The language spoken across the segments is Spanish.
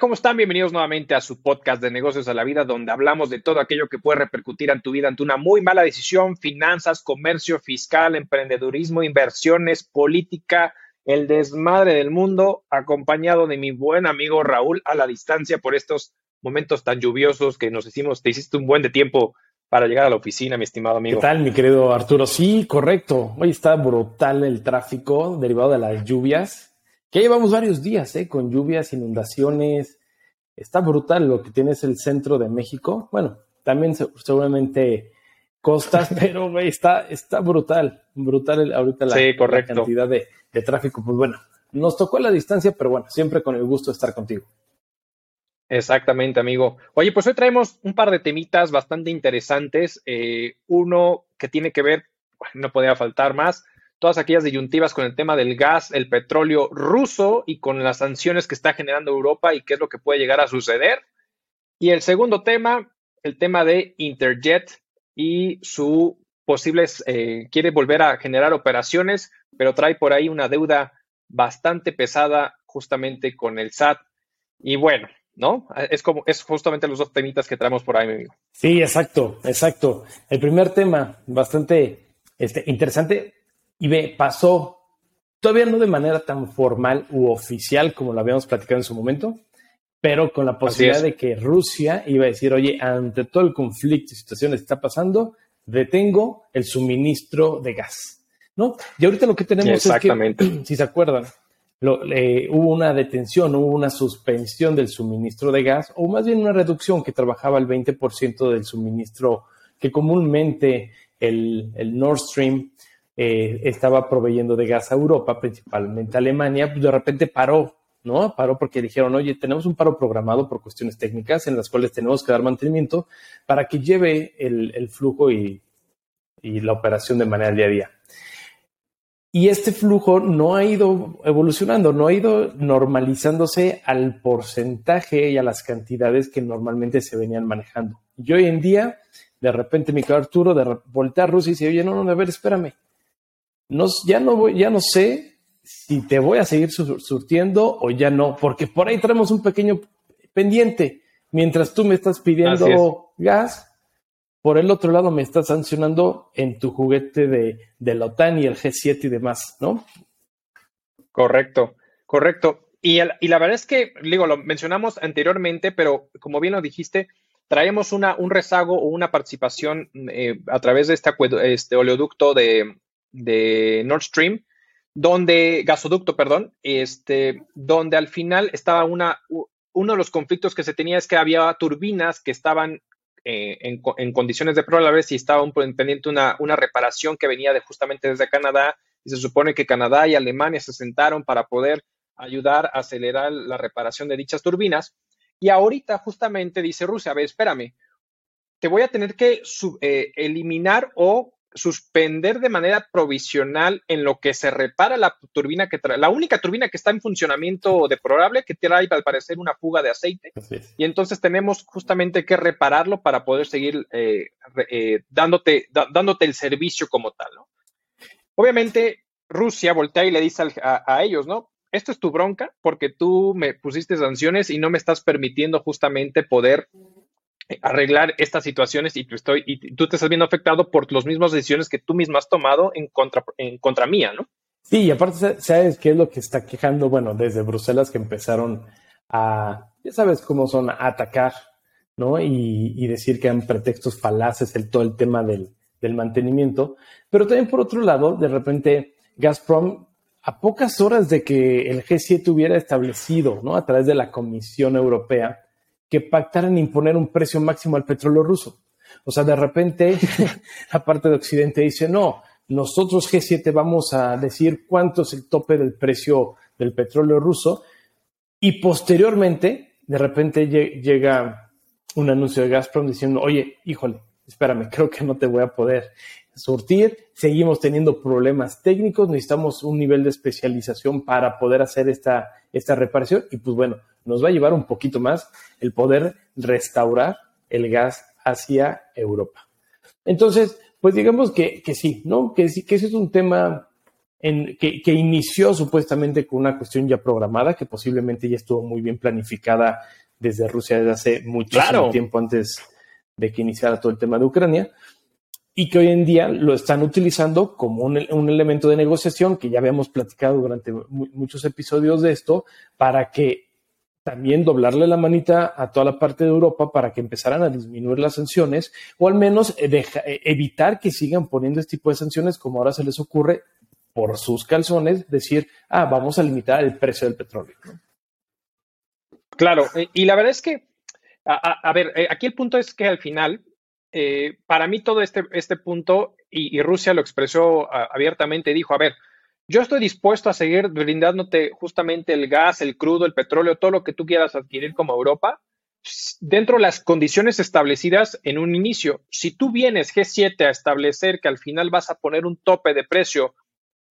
¿cómo están? Bienvenidos nuevamente a su podcast de negocios a la vida, donde hablamos de todo aquello que puede repercutir en tu vida ante una muy mala decisión, finanzas, comercio, fiscal, emprendedurismo, inversiones, política, el desmadre del mundo, acompañado de mi buen amigo Raúl a la distancia por estos momentos tan lluviosos que nos hicimos, te hiciste un buen de tiempo para llegar a la oficina, mi estimado amigo. ¿Qué tal, mi querido Arturo? Sí, correcto. Hoy está brutal el tráfico derivado de las lluvias que llevamos varios días, ¿eh? Con lluvias, inundaciones. Está brutal lo que tiene es el centro de México. Bueno, también seguramente costas, pero güey, está, está brutal, brutal ahorita la, cantidad de, de, tráfico. Pues bueno, nos tocó la distancia, pero bueno, siempre con el gusto de estar contigo. Exactamente, amigo. Oye, pues hoy traemos un par de temitas bastante interesantes. Eh, uno que tiene que ver, no podía faltar más, todas aquellas disyuntivas con el tema del gas, el petróleo ruso y con las sanciones que está generando Europa y qué es lo que puede llegar a suceder. Y el segundo tema, el tema de Interjet y su posibles, eh, quiere volver a generar operaciones, pero trae por ahí una deuda bastante pesada justamente con el SAT. Y bueno, ¿no? Es como, es justamente los dos temitas que traemos por ahí, mi amigo. Sí, exacto, exacto. El primer tema, bastante este, interesante, y ve, pasó, todavía no de manera tan formal u oficial como lo habíamos platicado en su momento, pero con la posibilidad de que Rusia iba a decir, oye, ante todo el conflicto y situación que está pasando, detengo el suministro de gas. ¿No? Y ahorita lo que tenemos es que, si se acuerdan, hubo una detención, hubo una suspensión del suministro de gas, o más bien una reducción que trabajaba el 20% del suministro que comúnmente el, el Nord Stream eh, estaba proveyendo de gas a Europa, principalmente a Alemania, pues de repente paró, ¿no? Paró porque dijeron, oye, tenemos un paro programado por cuestiones técnicas en las cuales tenemos que dar mantenimiento para que lleve el, flujo y, la operación de manera día a día. Y este flujo no ha ido evolucionando, no ha ido normalizándose al porcentaje y a las cantidades que normalmente se venían manejando. Y hoy en día, de repente, mi Arturo, de voltear a Rusia y dice, oye, no, no, a ver, espérame no, ya, no voy, ya no sé si te voy a seguir surtiendo o ya no, porque por ahí tenemos un pequeño pendiente. Mientras tú me estás pidiendo gas, por el otro lado me estás sancionando en tu juguete de, de la OTAN y el G7 y demás, ¿no? Correcto, correcto. Y, y, la verdad es que, digo, lo mencionamos anteriormente, pero como bien lo dijiste, traemos una, un rezago o una participación eh, a través de este, este oleoducto de, de Nord Stream, donde, gasoducto, perdón, este, donde al final estaba una, uno de los conflictos que se tenía es que había turbinas que estaban eh, en, condiciones de vez y estaba pendiente una, una reparación que venía de justamente desde Canadá y se supone que Canadá y Alemania se sentaron para poder ayudar a acelerar la reparación de dichas turbinas. Y ahorita justamente dice Rusia, a ver, espérame, te voy a tener que eh, eliminar o suspender de manera provisional en lo que se repara la turbina que trae, la única turbina que está en funcionamiento deplorable que trae al parecer una fuga de aceite y entonces tenemos justamente que repararlo para poder seguir eh, eh, dándote, dándote el servicio como tal, ¿no? Obviamente Rusia voltea y le dice a ellos, ¿no? Esto es tu bronca porque tú me pusiste sanciones y no me estás permitiendo justamente poder arreglar estas situaciones y tú, estoy, y tú te estás viendo afectado por las mismas decisiones que tú misma has tomado en contra, en contra mía, ¿no? Sí, y aparte, ¿sabes qué es lo que está quejando? Bueno, desde Bruselas que empezaron a, ya sabes cómo son, a atacar, ¿no? Y, decir que han pretextos falaces el todo el tema del, del mantenimiento. Pero también por otro lado, de repente, Gazprom, a pocas horas de que el G7 hubiera establecido, ¿no? A través de la Comisión Europea, que pactaran imponer un precio máximo al petróleo ruso. O sea, de repente la parte de Occidente dice, no, nosotros G7 vamos a decir cuánto es el tope del precio del petróleo ruso y posteriormente, de repente llega un anuncio de Gazprom diciendo, oye, híjole, espérame, creo que no te voy a poder surtir, seguimos teniendo problemas técnicos, necesitamos un nivel de especialización para poder hacer esta, esta reparación y pues bueno, nos va a llevar un poquito más el poder restaurar el gas hacia Europa. Entonces, pues digamos que, sí, ¿no? Que sí, que ese es un tema en, que, inició supuestamente con una cuestión ya programada, que posiblemente ya estuvo muy bien planificada desde Rusia desde hace muchísimo tiempo antes de que iniciara todo el tema de Ucrania, y que hoy en día lo están utilizando como un, un elemento de negociación, que ya habíamos platicado durante muchos episodios de esto, para que también doblarle la manita a toda la parte de Europa para que empezaran a disminuir las sanciones o al menos eh, eh, evitar que sigan poniendo este tipo de sanciones como ahora se les ocurre por sus calzones, decir, ah, vamos a limitar el precio del petróleo. Claro, y la verdad es que, a, ver, eh, aquí el punto es que al final, para mí todo este, este punto, y, y Rusia lo expresó abiertamente, dijo, a ver, yo estoy dispuesto a seguir brindándote justamente el gas, el crudo, el petróleo, todo lo que tú quieras adquirir como Europa, dentro de las condiciones establecidas en un inicio. Si tú vienes G7 a establecer que al final vas a poner un tope de precio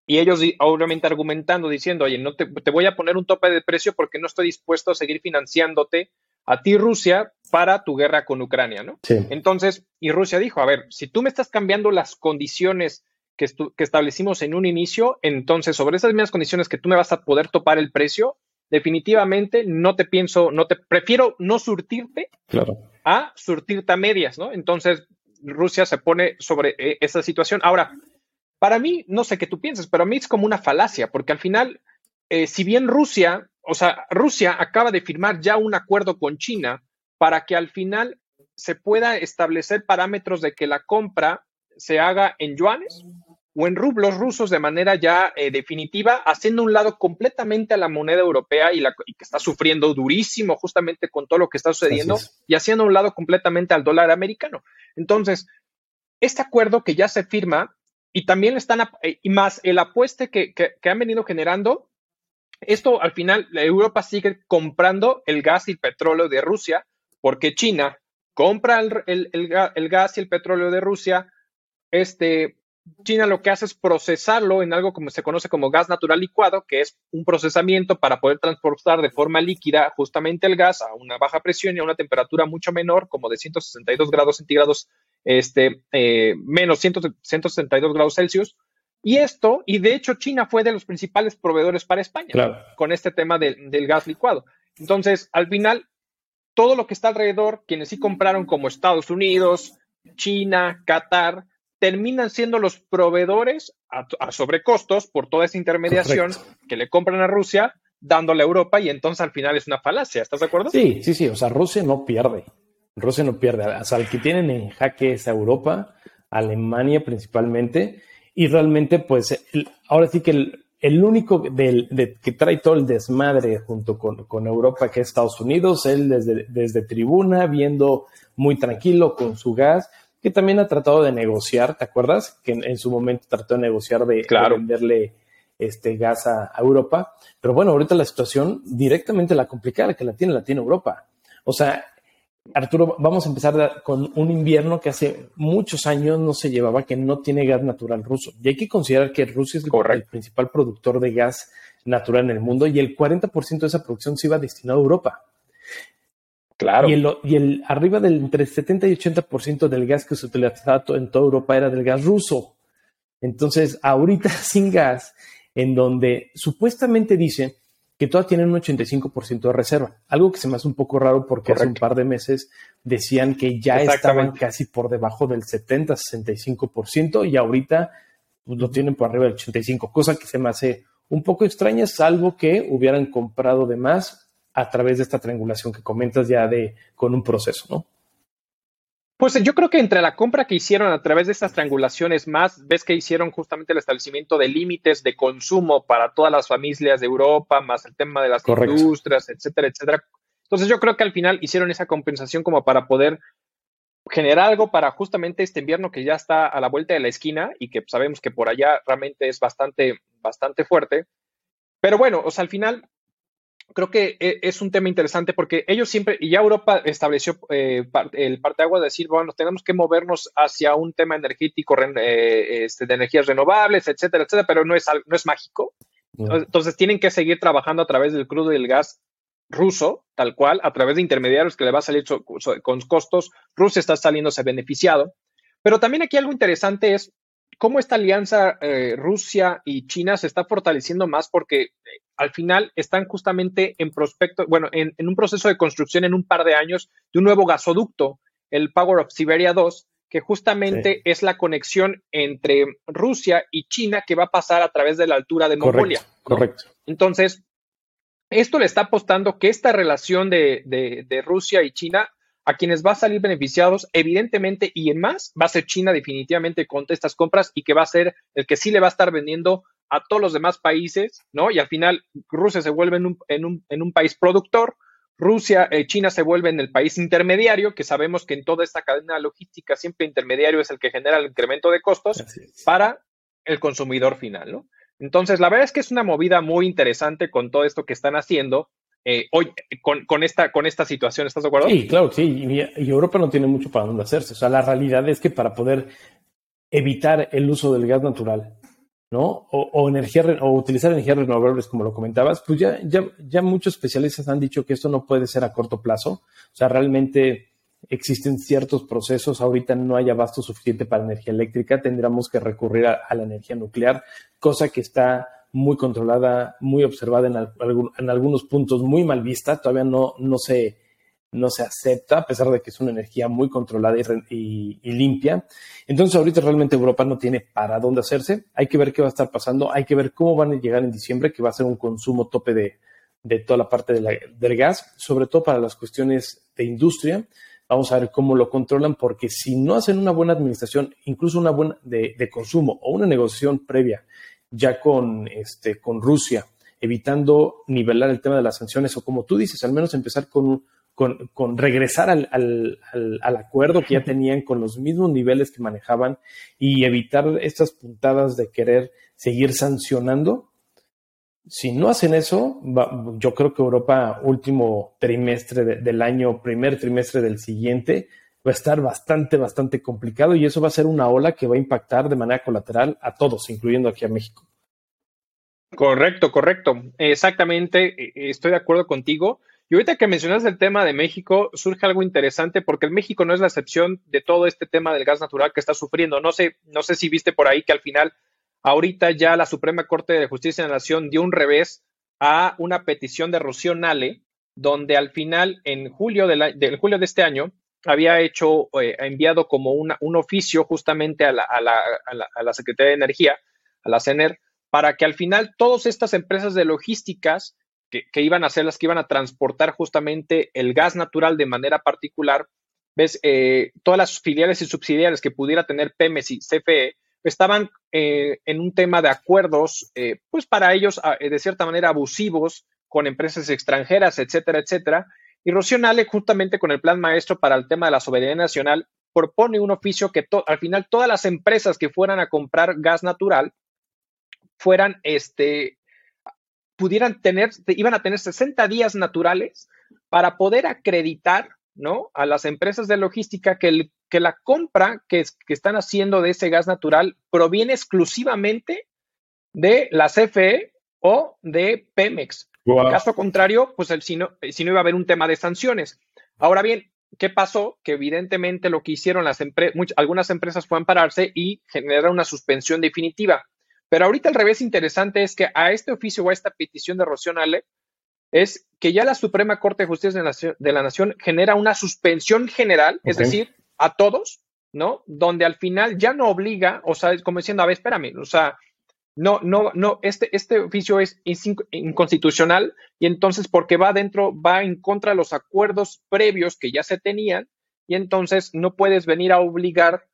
y ellos obviamente argumentando, diciendo, oye, no te, voy a poner un tope de precio porque no estoy dispuesto a seguir financiándote a ti, Rusia, para tu guerra con Ucrania, ¿no? Entonces, y Rusia dijo, a ver, si tú me estás cambiando las condiciones que, establecimos en un inicio, entonces sobre esas mismas condiciones que tú me vas a poder topar el precio, definitivamente no te pienso, no te prefiero no surtirte a surtirte a medias, ¿no? Entonces Rusia se pone sobre eh, esa situación. Ahora, para mí, no sé qué tú piensas, pero a mí es como una falacia, porque al final, eh, si bien Rusia, o sea, Rusia acaba de firmar ya un acuerdo con China para que al final se pueda establecer parámetros de que la compra se haga en yuanes o en rublos rusos de manera ya eh, definitiva, haciendo un lado completamente a la moneda europea y, la, que está sufriendo durísimo justamente con todo lo que está sucediendo y haciendo un lado completamente al dólar americano. Entonces, este acuerdo que ya se firma y también están, eh, y más el apueste que, han venido generando, esto al final, Europa sigue comprando el gas y el petróleo de Rusia porque China compra el gas y el petróleo de Rusia, este, China lo que hace es procesarlo en algo como se conoce como gas natural licuado, que es un procesamiento para poder transportar de forma líquida justamente el gas a una baja presión y a una temperatura mucho menor, como de 162 grados centígrados, este, eh, menos 162 grados Celsius. Y esto, y de hecho China fue de los principales proveedores para España con este tema del gas licuado. Entonces, al final, todo lo que está alrededor, quienes sí compraron como Estados Unidos, China, Qatar, terminan siendo los proveedores a, sobrecostos por toda esa intermediación que le compran a Rusia, dándole a Europa y entonces al final es una falacia. ¿Estás de acuerdo? Sí, sí, sí. O sea, Rusia no pierde. Rusia no pierde. O sea, el que tienen en jaque es Europa, Alemania principalmente. Y realmente, pues, ahora sí que el, único del, que trae todo el desmadre junto con, Europa, que es Estados Unidos, él desde, desde tribuna, viendo muy tranquilo con su gas que también ha tratado de negociar, ¿te acuerdas? Que en, su momento trató de negociar de, venderle este gas a, Europa. Pero bueno, ahorita la situación directamente la complicada que la tiene, la tiene Europa. O sea, Arturo, vamos a empezar con un invierno que hace muchos años no se llevaba, que no tiene gas natural ruso. Y hay que considerar que Rusia es el, principal productor de gas natural en el mundo y el 40% de esa producción se iba destinado a Europa. Claro. Y el, y el arriba del entre 70 y 80% del gas que se utilizaba en toda Europa era del gas ruso. Entonces, ahorita sin gas, en donde supuestamente dicen que todas tienen un 85% de reserva, algo que se me hace un poco raro porque hace un par de meses decían que ya estaban casi por debajo del 70-65% y ahorita pues, lo tienen por arriba del 85%, cosa que se me hace un poco extraña, salvo que hubieran comprado de más a través de esta triangulación que comentas ya de con un proceso, ¿no? Pues yo creo que entre la compra que hicieron a través de estas triangulaciones más, ves que hicieron justamente el establecimiento de límites de consumo para todas las familias de Europa, más el tema de las industrias, etcétera, etcétera. Entonces yo creo que al final hicieron esa compensación como para poder generar algo para justamente este invierno que ya está a la vuelta de la esquina y que sabemos que por allá realmente es bastante, bastante fuerte. Pero bueno, o sea, al final creo que e, es un tema interesante porque ellos siempre, y ya Europa estableció eh, el agua de decir, bueno, tenemos que movernos hacia un tema energético eh, este, de energías renovables, etcétera, etcétera, pero no es, no es mágico. Entonces tienen que seguir trabajando a través del crudo y el gas ruso, tal cual, a través de intermediarios que le va a salir con costos. Rusia está saliéndose beneficiado. Pero también aquí algo interesante es cómo esta alianza eh, Rusia y China se está fortaleciendo más porque eh, al final están justamente en prospecto, bueno, en, un proceso de construcción en un par de años de un nuevo gasoducto, el Power of Siberia 2, que justamente es la conexión entre Rusia y China que va a pasar a través de la altura de Mongolia. Correcto. Entonces, esto le está apostando que esta relación de Rusia y China a quienes va a salir beneficiados, evidentemente, y en más, va a ser China definitivamente con estas compras y que va a ser el que sí le va a estar vendiendo a todos los demás países, ¿no? Y al final Rusia se vuelve en un, en un, en un país productor, Rusia, eh, China se vuelve en el país intermediario, que sabemos que en toda esta cadena logística siempre intermediario es el que genera el incremento de costos para el consumidor final, ¿no? Entonces, la verdad es que es una movida muy interesante con todo esto que están haciendo eh, hoy con, esta, con esta situación. ¿Estás de acuerdo? Sí, claro, sí. Y, Europa no tiene mucho para dónde hacerse. O sea, la realidad es que para poder evitar el uso del gas natural, ¿no? O, energía o utilizar energías renovables, como lo comentabas, pues ya, ya, ya muchos especialistas han dicho que esto no puede ser a corto plazo. O sea, realmente existen ciertos procesos. Ahorita no hay abasto suficiente para energía eléctrica. Tendríamos que recurrir a la energía nuclear, cosa que está muy controlada, muy observada en, algunos puntos, muy mal vista, todavía no, no, se, no se acepta, a pesar de que es una energía muy controlada y, limpia. Entonces ahorita realmente Europa no tiene para dónde hacerse, hay que ver qué va a estar pasando, hay que ver cómo van a llegar en diciembre, que va a ser un consumo tope de, de toda la parte del gas, sobre todo para las cuestiones de industria. Vamos a ver cómo lo controlan, porque si no hacen una buena administración, incluso una buena de, de consumo o una negociación previa ya con, este, con Rusia, evitando nivelar el tema de las sanciones, o como tú dices, al menos empezar con, con, regresar al, al, al, acuerdo que ya tenían con los mismos niveles que manejaban y evitar estas puntadas de querer seguir sancionando. Si no hacen eso, yo creo que Europa, último trimestre del año, primer trimestre del siguiente, va a estar bastante, bastante complicado y eso va a ser una ola que va a impactar de manera colateral a todos, incluyendo aquí a México. Correcto, correcto. Exactamente, e, estoy de acuerdo contigo. Y ahorita que mencionas el tema de México, surge algo interesante porque el México no es la excepción de todo este tema del gas natural que está sufriendo. No sé, no sé si viste por ahí que al final, ahorita ya la Suprema Corte de Justicia de la Nación dio un revés a una petición de Rocío Nale, donde al final, en julio de, julio de este año, había hecho, eh, enviado como un oficio justamente a la, a, la, a la, Secretaría de Energía, a la CENER, para que al final todas estas empresas de logísticas que, iban a ser las que iban a transportar justamente el gas natural de manera particular, ves, eh, todas las filiales y subsidiarias que pudiera tener Pemex y CFE estaban eh, en un tema de acuerdos, pues para ellos, de cierta manera, abusivos con empresas extranjeras, etcétera, etcétera, y Rocío Nale, justamente con el plan maestro para el tema de la soberanía nacional, propone un oficio que al final todas las empresas que fueran a comprar gas natural fueran, este, pudieran tener, iban a tener 60 días naturales para poder acreditar, ¿no? A las empresas de logística que, que la compra que, que están haciendo de ese gas natural proviene exclusivamente de la CFE o de Pemex. En caso contrario, pues el, si, no, si no iba a haber un tema de sanciones. Ahora bien, ¿qué pasó? Que evidentemente lo que hicieron las empresas, algunas empresas fue ampararse y generar una suspensión definitiva. Pero ahorita el revés interesante es que a este oficio o a esta petición de Rocío Nale es que ya la Suprema Corte de Justicia de la Nación, genera una suspensión general, es decir, a todos, ¿no? Donde al final ya no obliga, o sea, como diciendo, a ver, espérame, o sea, no, no, no, este, este oficio es inconstitucional y entonces porque va dentro, va en contra de los acuerdos previos que ya se tenían y entonces no puedes venir a obligar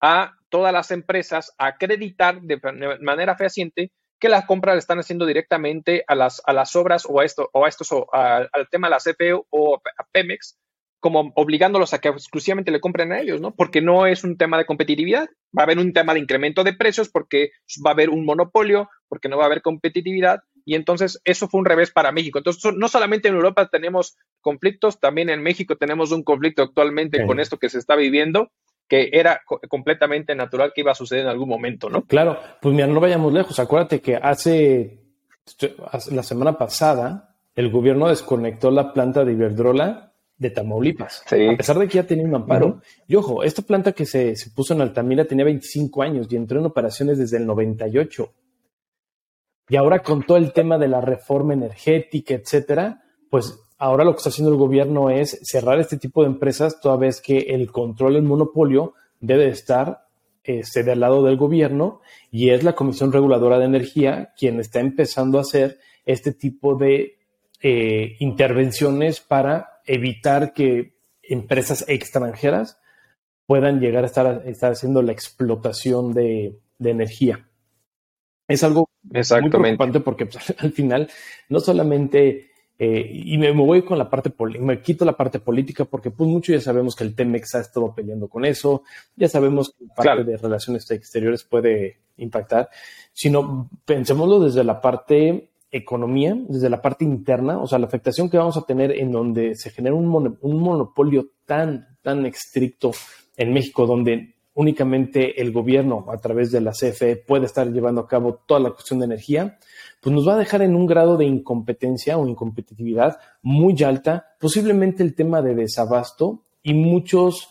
a todas las empresas a acreditar de manera fehaciente que las compras le están haciendo directamente a las, a las obras o a esto, o a estos, o al tema de la CFE o a Pemex como obligándolos a que exclusivamente le compren a ellos, ¿no? Porque no es un tema de competitividad, va a haber un tema de incremento de precios porque va a haber un monopolio, porque no va a haber competitividad y entonces eso fue un revés para México. Entonces, no solamente en Europa tenemos conflictos, también en México tenemos un conflicto actualmente con esto que se está viviendo, que era completamente natural que iba a suceder en algún momento, ¿no? Claro, pues mira, no vayamos lejos. Acuérdate que hace la semana pasada el gobierno desconectó la planta de Iberdrola de Tamaulipas, a pesar de que ya tenía un amparo. Y ojo, esta planta que se, puso en Altamira tenía 25 años y entró en operaciones desde el 98. Y ahora con todo el tema de la reforma energética, etcétera, pues ahora lo que está haciendo el gobierno es cerrar este tipo de empresas, toda vez que el control del monopolio debe estar este, del lado del gobierno y es la Comisión Reguladora de Energía quien está empezando a hacer este tipo de eh, intervenciones para evitar que empresas extranjeras puedan llegar a estar, estar haciendo la explotación de, energía. Es algo muy preocupante porque pues, al final no solamente eh, y me, voy con la parte, me quito la parte política porque pues mucho ya sabemos que el Temex ha estado peleando con eso, ya sabemos que parte de relaciones exteriores puede impactar, sino pensémoslo desde la parte economía, desde la parte interna, o sea, la afectación que vamos a tener en donde se genera un, un monopolio tan, tan estricto en México, donde únicamente el gobierno a través de la CFE puede estar llevando a cabo toda la cuestión de energía, pues nos va a dejar en un grado de incompetencia o incompetitividad muy alta, posiblemente el tema de desabasto y muchos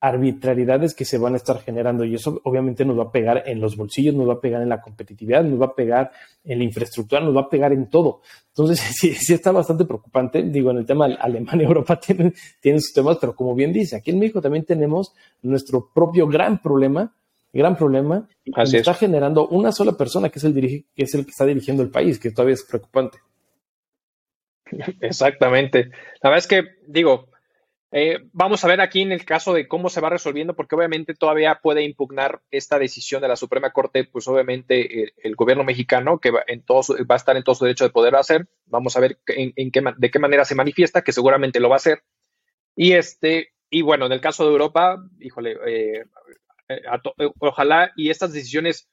arbitrariedades que se van a estar generando y eso obviamente nos va a pegar en los bolsillos, nos va a pegar en la competitividad, nos va a pegar en la infraestructura, nos va a pegar en todo. Entonces sí, sí está bastante preocupante. Digo, en el tema Alemania y Europa tienen, tienen sus temas, pero como bien dice, aquí en México también tenemos nuestro propio gran problema gran problema y está generando una sola persona que es, el que es el que está dirigiendo el país, que todavía es preocupante. Exactamente. La verdad es que, digo, eh, vamos a ver aquí en el caso de cómo se va resolviendo, porque obviamente todavía puede impugnar esta decisión de la Suprema Corte, pues obviamente eh, el, gobierno mexicano, que va, en va a estar en todo su derecho de poder hacer. Vamos a ver en, qué, de qué manera se manifiesta, que seguramente lo va a hacer. Y este, y bueno, en el caso de Europa, híjole, eh, eh, eh, ojalá y estas decisiones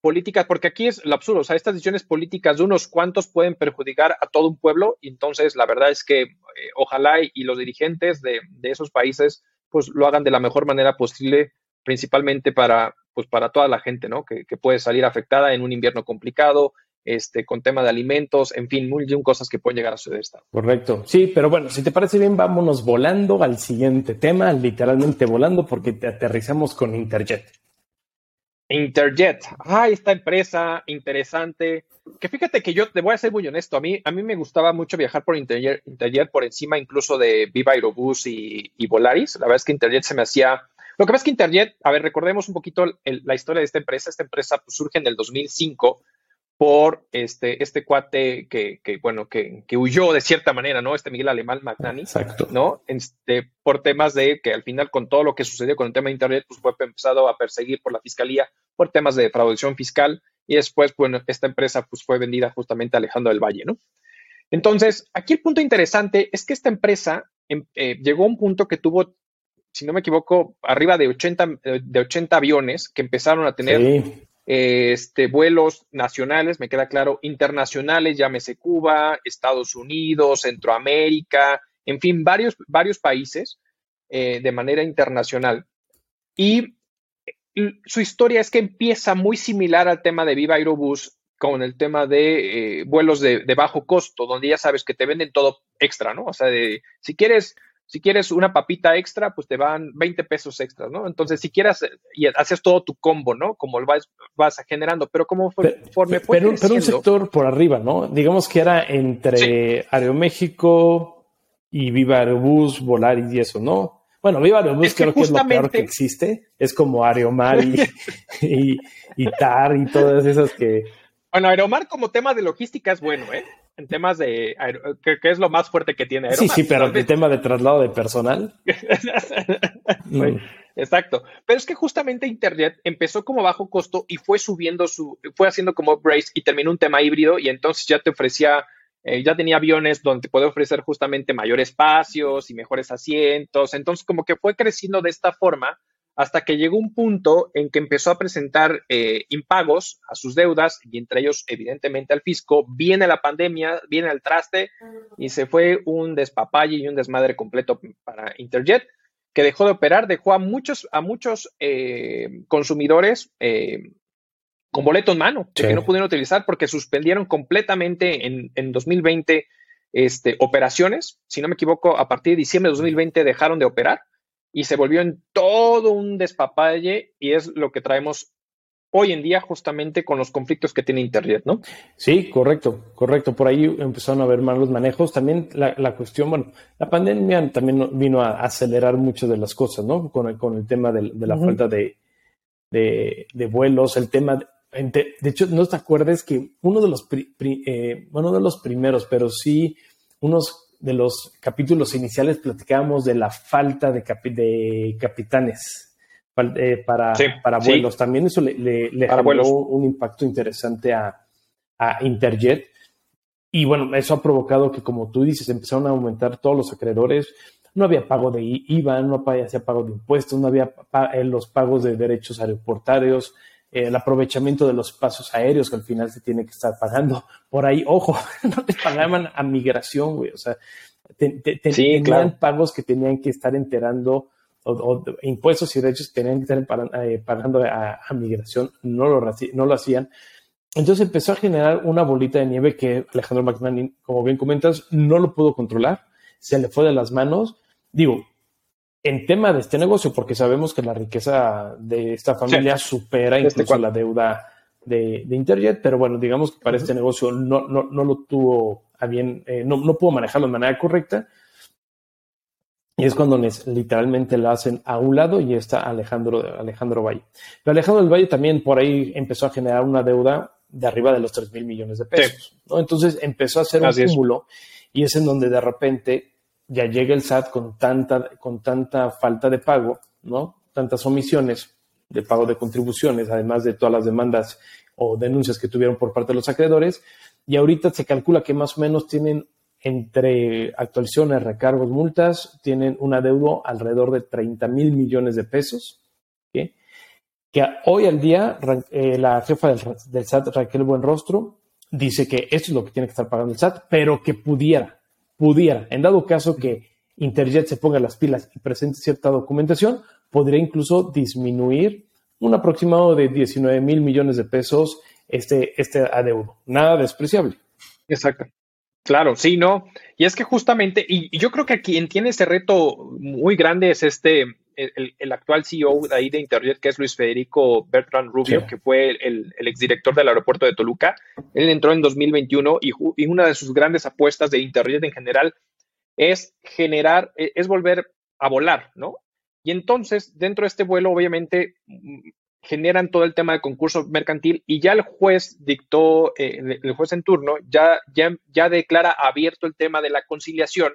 políticas, porque aquí es lo absurdo, o sea, estas decisiones políticas de unos cuantos pueden perjudicar a todo un pueblo y entonces la verdad es que eh, ojalá y, los dirigentes de, esos países pues lo hagan de la mejor manera posible, principalmente para, pues, para toda la gente, ¿no? Que, que puede salir afectada en un invierno complicado, este, con tema de alimentos, en fin, mil cosas que pueden llegar a suceder. Correcto. Sí, pero bueno, si te parece bien, vámonos volando al siguiente tema, literalmente volando, porque te aterrizamos con Interjet. Interjet, ah, esta empresa interesante, que fíjate que yo te voy a ser muy honesto, a mí, a mí me gustaba mucho viajar por Interjet, por encima incluso de Viva Aerobús y, Volaris, la verdad es que Interjet se me hacía, lo que pasa es que Interjet, a ver, recordemos un poquito la historia de esta empresa, esta empresa pues, surge en el 2005 por este, este cuate que, que bueno, que, que, huyó de cierta manera, ¿no? Este Miguel Alemán Magnani, Exacto. ¿no? Este, por temas de que al final con todo lo que sucedió con el tema de Internet, pues fue empezado a perseguir por la fiscalía por temas de defraudación fiscal y después, bueno, esta empresa pues fue vendida justamente a Alejandro del Valle, ¿no? Entonces, aquí el punto interesante es que esta empresa em, eh, llegó a un punto que tuvo, si no me equivoco, arriba de 80, de 80 aviones que empezaron a tener este, vuelos nacionales, me queda claro, internacionales, llámese Cuba, Estados Unidos, Centroamérica, en fin, varios, varios países eh, de manera internacional. Y su historia es que empieza muy similar al tema de Viva Aerobús con el tema de eh, vuelos de, de, bajo costo, donde ya sabes que te venden todo extra, ¿no? O sea, de, si quieres si quieres una papita extra, pues te van 20 pesos extra, ¿no? Entonces, si quieres, y haces todo tu combo, ¿no? Como lo vas, vas generando, pero como fue, pero, pero, un sector por arriba, ¿no? Digamos que era entre Aeroméxico y Viva Aerobús, Volaris y eso, ¿no? Bueno, Viva Aerobús creo que es lo peor que existe. Es como Aeromar y, y TAR y todas esas que... Bueno, Aeromar como tema de logística es bueno, ¿eh? En temas de que, es lo más fuerte que tiene Sí, sí, pero el tema de traslado de personal. Mm. Exacto. Pero es que justamente Internet empezó como bajo costo y fue subiendo su, fue haciendo como upgrades y terminó un tema híbrido y entonces ya te ofrecía, eh, ya tenía aviones donde te puede ofrecer justamente mayor espacios y mejores asientos. Entonces como que fue creciendo de esta forma hasta que llegó un punto en que empezó a presentar eh, impagos a sus deudas y entre ellos evidentemente al fisco. Viene la pandemia, viene el traste y se fue un despapalle y un desmadre completo para Interjet que dejó de operar, dejó a muchos, a muchos eh, consumidores eh, con boleto en mano que no pudieron utilizar porque suspendieron completamente en, en 2020 este, operaciones. Si no me equivoco, a partir de diciembre de 2020 dejaron de operar y se volvió en todo un despapalle y es lo que traemos hoy en día justamente con los conflictos que tiene Internet, ¿no? Sí, correcto, correcto. Por ahí empezaron a haber malos manejos. También la, cuestión, bueno, la pandemia también vino a acelerar muchas de las cosas, ¿no? Con el, con el tema de, la falta de, de, vuelos, el tema... De, de, hecho, no te acuerdes que uno de los, eh, bueno, de los primeros, pero sí unos de los capítulos iniciales platicábamos de la falta de, de capitanes eh, para, para vuelos. También eso le, le, un impacto interesante a, Interjet. Y bueno, eso ha provocado que, como tú dices, empezaron a aumentar todos los acreedores. No había pago de IVA, no había pago de impuestos, no había eh, los pagos de derechos aeroportarios, el aprovechamiento de los pasos aéreos que al final se tiene que estar pagando. Por ahí, ojo, no te pagaban a migración, güey. O sea, tenían pagos que tenían que estar enterando o, impuestos y derechos que tenían que estar eh, pagando a, migración, no lo, no lo hacían. Entonces empezó a generar una bolita de nieve que Alejandro McMahon, como bien comentas, no lo pudo controlar, se le fue de las manos. Digo, en tema de este negocio, porque sabemos que la riqueza de esta familia supera este incluso la deuda de, Interjet, pero bueno, digamos que para este negocio no, no, no, lo tuvo a bien, eh, no, no pudo manejarlo de manera correcta. Y es cuando literalmente la hacen a un lado y está Alejandro, Alejandro Valle. Pero Alejandro del Valle también por ahí empezó a generar una deuda de arriba de los 3 mil millones de pesos. Entonces empezó a hacer un cúmulo y es en donde de repente ya llega el SAT con tanta, con tanta falta de pago, ¿no? Tantas omisiones de pago de contribuciones, además de todas las demandas o denuncias que tuvieron por parte de los acreedores. Y ahorita se calcula que más o menos tienen entre actualizaciones, recargos, multas, tienen un adeudo alrededor de 30 mil millones de pesos, que hoy al día eh, la jefa del, SAT, Raquel Buenrostro, dice que esto es lo que tiene que estar pagando el SAT, pero que pudiera, pudiera, en dado caso que Interjet se ponga las pilas y presente cierta documentación, podría incluso disminuir un aproximado de 19 mil millones de pesos este, este adeudo. Nada despreciable. Exacto. Claro, sí, ¿no? Y es que justamente, y, yo creo que quien tiene ese reto muy grande es este, el, actual CEO de ahí de Internet, que es Luis Federico Bertrand Rubio, que fue el, el, exdirector del aeropuerto de Toluca. Él entró en 2021 y, y una de sus grandes apuestas de Internet en general es generar, e, es volver a volar, ¿no? Y entonces, dentro de este vuelo, obviamente, generan todo el tema de concurso mercantil y ya el juez dictó, eh, el juez en turno, ya, ya, ya declara abierto el tema de la conciliación,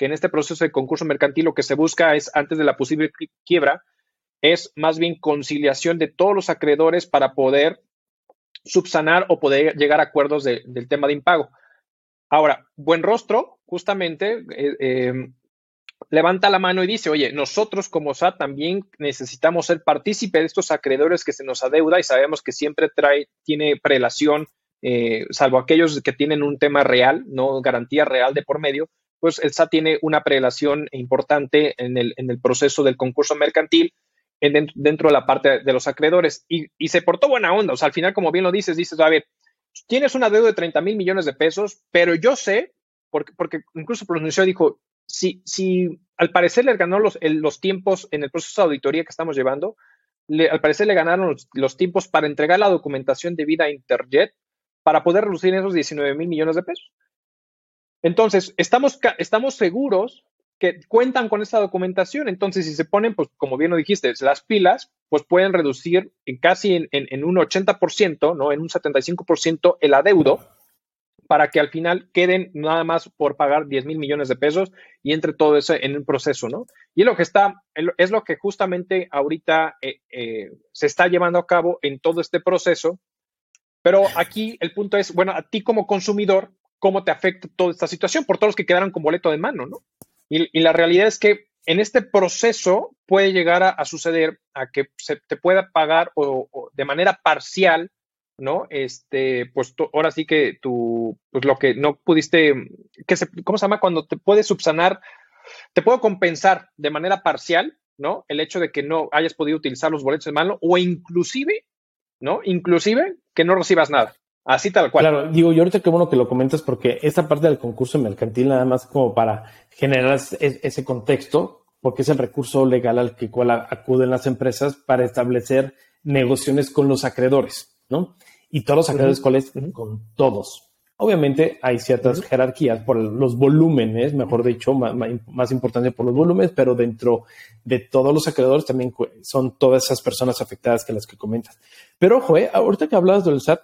que en este proceso de concurso mercantil lo que se busca es, antes de la posible quiebra, es más bien conciliación de todos los acreedores para poder subsanar o poder llegar a acuerdos del tema de impago. Ahora, buen rostro, justamente, eh, eh, levanta la mano y dice, oye, nosotros como SAT también necesitamos ser partícipe de estos acreedores que se nos adeuda y sabemos que siempre trae, tiene prelación, eh, salvo aquellos que tienen un tema real, no garantía real de por medio, pues el SAT tiene una prelación importante en el, en el proceso del concurso mercantil dentro, de la parte de los acreedores y, y, se portó buena onda. O sea, al final, como bien lo dices, dices, a ver, tienes una deuda de 30 mil millones de pesos, pero yo sé, porque, porque incluso pronunció, dijo, si, si al parecer le ganó los, los tiempos en el proceso de auditoría que estamos llevando, al parecer le ganaron los, tiempos para entregar la documentación debida a Interjet para poder reducir esos 19 mil millones de pesos. Entonces, estamos, estamos seguros que cuentan con esa documentación. Entonces, si se ponen, pues como bien lo dijiste, las pilas, pues pueden reducir en casi en, en un 80%, ¿no? En un 75% el adeudo para que al final queden nada más por pagar 10 mil millones de pesos y entre todo eso en un proceso, ¿no? Y lo que está, es lo que justamente ahorita eh, eh, se está llevando a cabo en todo este proceso. Pero aquí el punto es, bueno, a ti como consumidor, ¿cómo te afecta toda esta situación? Por todos los que quedaron con boleto de mano, ¿no? Y, la realidad es que en este proceso puede llegar a, suceder a que se te pueda pagar o de manera parcial ¿no? Este, pues ahora sí que tú, pues lo que no pudiste, que se, ¿cómo se llama? Cuando te puedes subsanar, te puedo compensar de manera parcial, ¿no? El hecho de que no hayas podido utilizar los boletos de mano o inclusive, ¿no? Inclusive que no recibas nada, Así tal cual. Claro, digo, yo ahorita qué bueno que lo comentas porque esta parte del concurso mercantil nada más como para generar ese contexto, porque es el recurso legal al que cual acuden las empresas para establecer negociaciones con los acreedores, ¿no? Y todos los acreedores, ¿cuáles? Con todos. Obviamente hay ciertas jerarquías por los volúmenes, mejor dicho, más, más, importante por los volúmenes, pero dentro de todos los acreedores también son todas esas personas afectadas que las que comentas. Pero ojo, eh, ahorita que hablabas del SAT,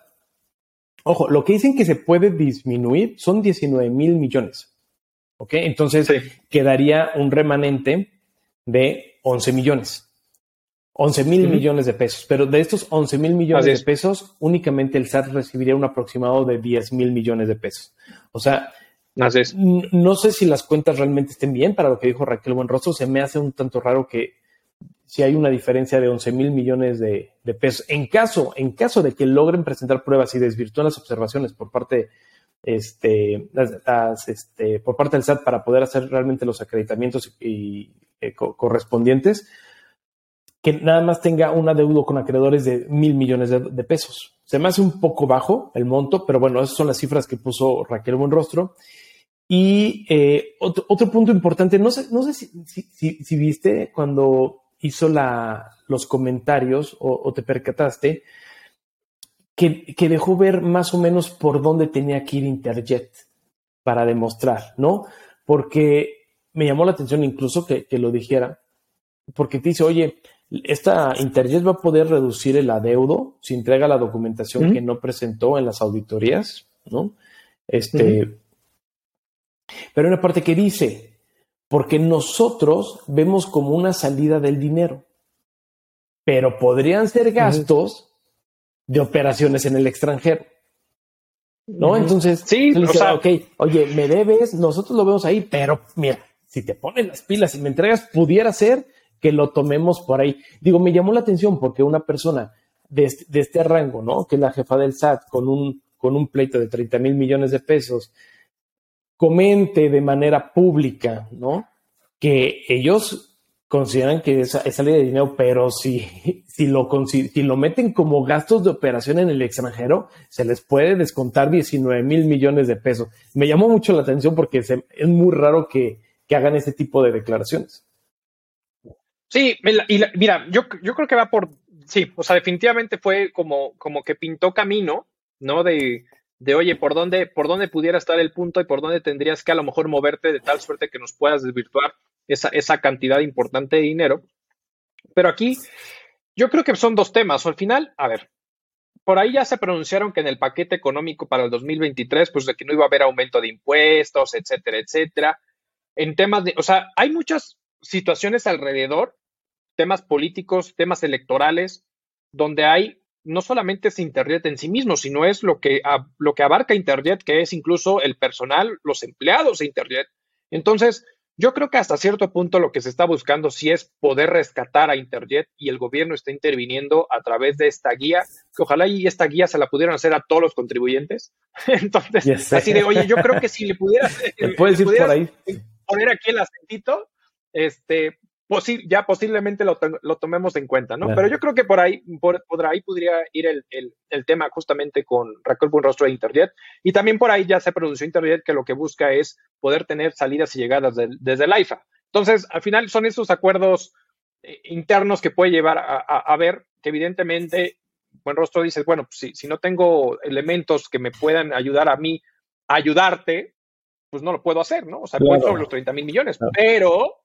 ojo, lo que dicen que se puede disminuir son 19 mil millones. ¿Ok? Entonces quedaría un remanente de 11 millones. 11 mil millones de pesos, pero de estos 11 mil millones de pesos, únicamente el SAT recibiría un aproximado de 10 mil millones de pesos. O sea, no sé si las cuentas realmente estén bien para lo que dijo Raquel Buenrostro, se me hace un tanto raro que si hay una diferencia de 11 mil millones de, pesos, en caso, en caso de que logren presentar pruebas y desvirtúen las observaciones por parte este, este, por parte del SAT para poder hacer realmente los acreditamientos eh, correspondientes, que nada más tenga un adeudo con acreedores de mil millones de, pesos. Se me hace un poco bajo el monto, pero bueno, esas son las cifras que puso Raquel Buenrostro. Y eh, otro, punto importante, no sé, no sé si, viste cuando hizo la, los comentarios o, te percataste que, que, dejó ver más o menos por dónde tenía que ir Interjet para demostrar, ¿no? Porque me llamó la atención incluso que, que lo dijera, porque te dice, oye, esta Interjet va a poder reducir el adeudo si entrega la documentación que no presentó en las auditorías, ¿no? Este, Pero hay una parte que dice, porque nosotros vemos como una salida del dinero, pero podrían ser gastos de operaciones en el extranjero. ¿No? Entonces, sí, o sea, ok, oye, me debes, nosotros lo vemos ahí, pero mira, si te pones las pilas y me entregas, pudiera ser que lo tomemos por ahí. Digo, me llamó la atención porque una persona de este, rango, ¿no? Que es la jefa del SAT con un, con un pleito de 30 mil millones de pesos, comente de manera pública, ¿no? Que ellos consideran que es, es salida de dinero, pero si, si, lo, meten como gastos de operación en el extranjero, se les puede descontar 19 mil millones de pesos. Me llamó mucho la atención porque es muy raro que, que hagan este tipo de declaraciones. Sí, y mira, yo, yo creo que va por, sí, o sea, definitivamente fue como, como que pintó camino, ¿no? De, de oye, ¿por dónde, por dónde pudiera estar el punto y por dónde tendrías que a lo mejor moverte de tal suerte que nos puedas desvirtuar esa, esa cantidad importante de dinero. Pero aquí yo creo que son dos temas. Al final, a ver, por ahí ya se pronunciaron que en el paquete económico para el 2023, pues de que no iba a haber aumento de impuestos, etcétera, etcétera. En temas de, o sea, hay muchas situaciones alrededor, temas políticos, temas electorales, donde hay no solamente es Internet en sí mismo, sino es lo que, lo que abarca Internet, que es incluso el personal, los empleados de Internet. Entonces, yo creo que hasta cierto punto lo que se está buscando sí es poder rescatar a Internet y el gobierno está interviniendo a través de esta guía, que ojalá y esta guía se la pudieran hacer a todos los contribuyentes. Entonces, así de, oye, yo creo que si le pudieras, puedes ir por ahí? poner aquí el acentito, este, ya posiblemente lo, tomemos en cuenta, ¿no? Pero yo creo que por ahí, por, ahí podría ir el, tema justamente con Raquel Buenrostro de Internet. Y también por ahí ya se pronunció Internet que lo que busca es poder tener salidas y llegadas desde el AIFA. Entonces, al final son esos acuerdos eh, internos que puede llevar a, ver que evidentemente Buenrostro dice, bueno, pues si, si no tengo elementos que me puedan ayudar a mí a ayudarte, pues no lo puedo hacer, ¿no? O sea, puedo sobre los 30 mil millones, pero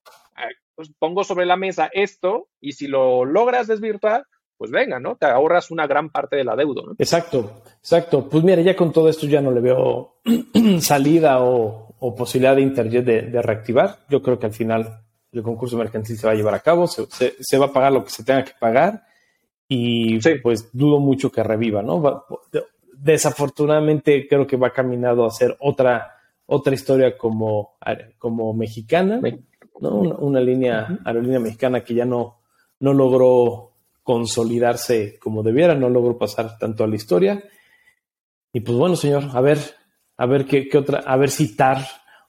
pues pongo sobre la mesa esto y si lo logras desvirtuar, pues venga, ¿no? Te ahorras una gran parte de la deuda, ¿no? Exacto, exacto. Pues mira, ya con todo esto ya no le veo salida o, posibilidad de Interjet de, reactivar. Yo creo que al final el concurso mercantil se va a llevar a cabo, se, va a pagar lo que se tenga que pagar y pues dudo mucho que reviva, ¿no? desafortunadamente creo que va caminado a ser otra, otra historia como, como mexicana. Una, línea aerolínea mexicana que ya no, no logró consolidarse como debiera, no logró pasar tanto a la historia. Y pues bueno, señor, a ver, a ver qué, otra, a ver si TAR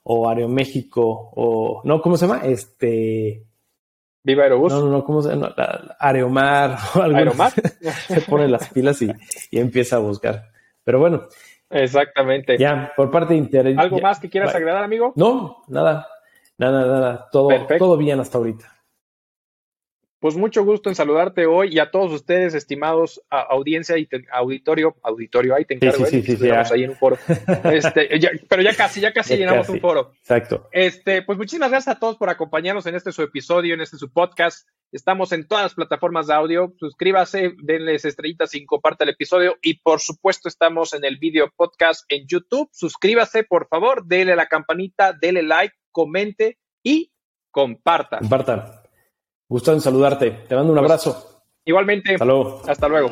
o Aeroméxico o, no, ¿cómo se llama? Este... Viva Aerobús. No, no, no, ¿cómo se llama? Aeromar o algo. ¿Aeromar? se pone las pilas y, y empieza a buscar. Pero bueno. Exactamente. Ya, por parte de Inter. ¿Algo más que quieras agregar, amigo? No, nada. Nada, nada. Todo, todo bien hasta ahorita. Pues mucho gusto en saludarte hoy y a todos ustedes, estimados audiencia y auditorio, auditorio, ahí te encargo, sí, sí, sí, ahí en un foro. Este, pero ya casi, ya casi llenamos un foro. Exacto. Este, pues muchísimas gracias a todos por acompañarnos en este su episodio, en este su podcast. Estamos en todas las plataformas de audio. Suscríbase, denles estrellitas y comparta el episodio. Y por supuesto, estamos en el video podcast en YouTube. Suscríbase, por favor, dele la campanita, dele like, comente y comparta. Compartan. Gusto en saludarte. Te mando un pues, abrazo. Igualmente. Hasta luego. Hasta luego.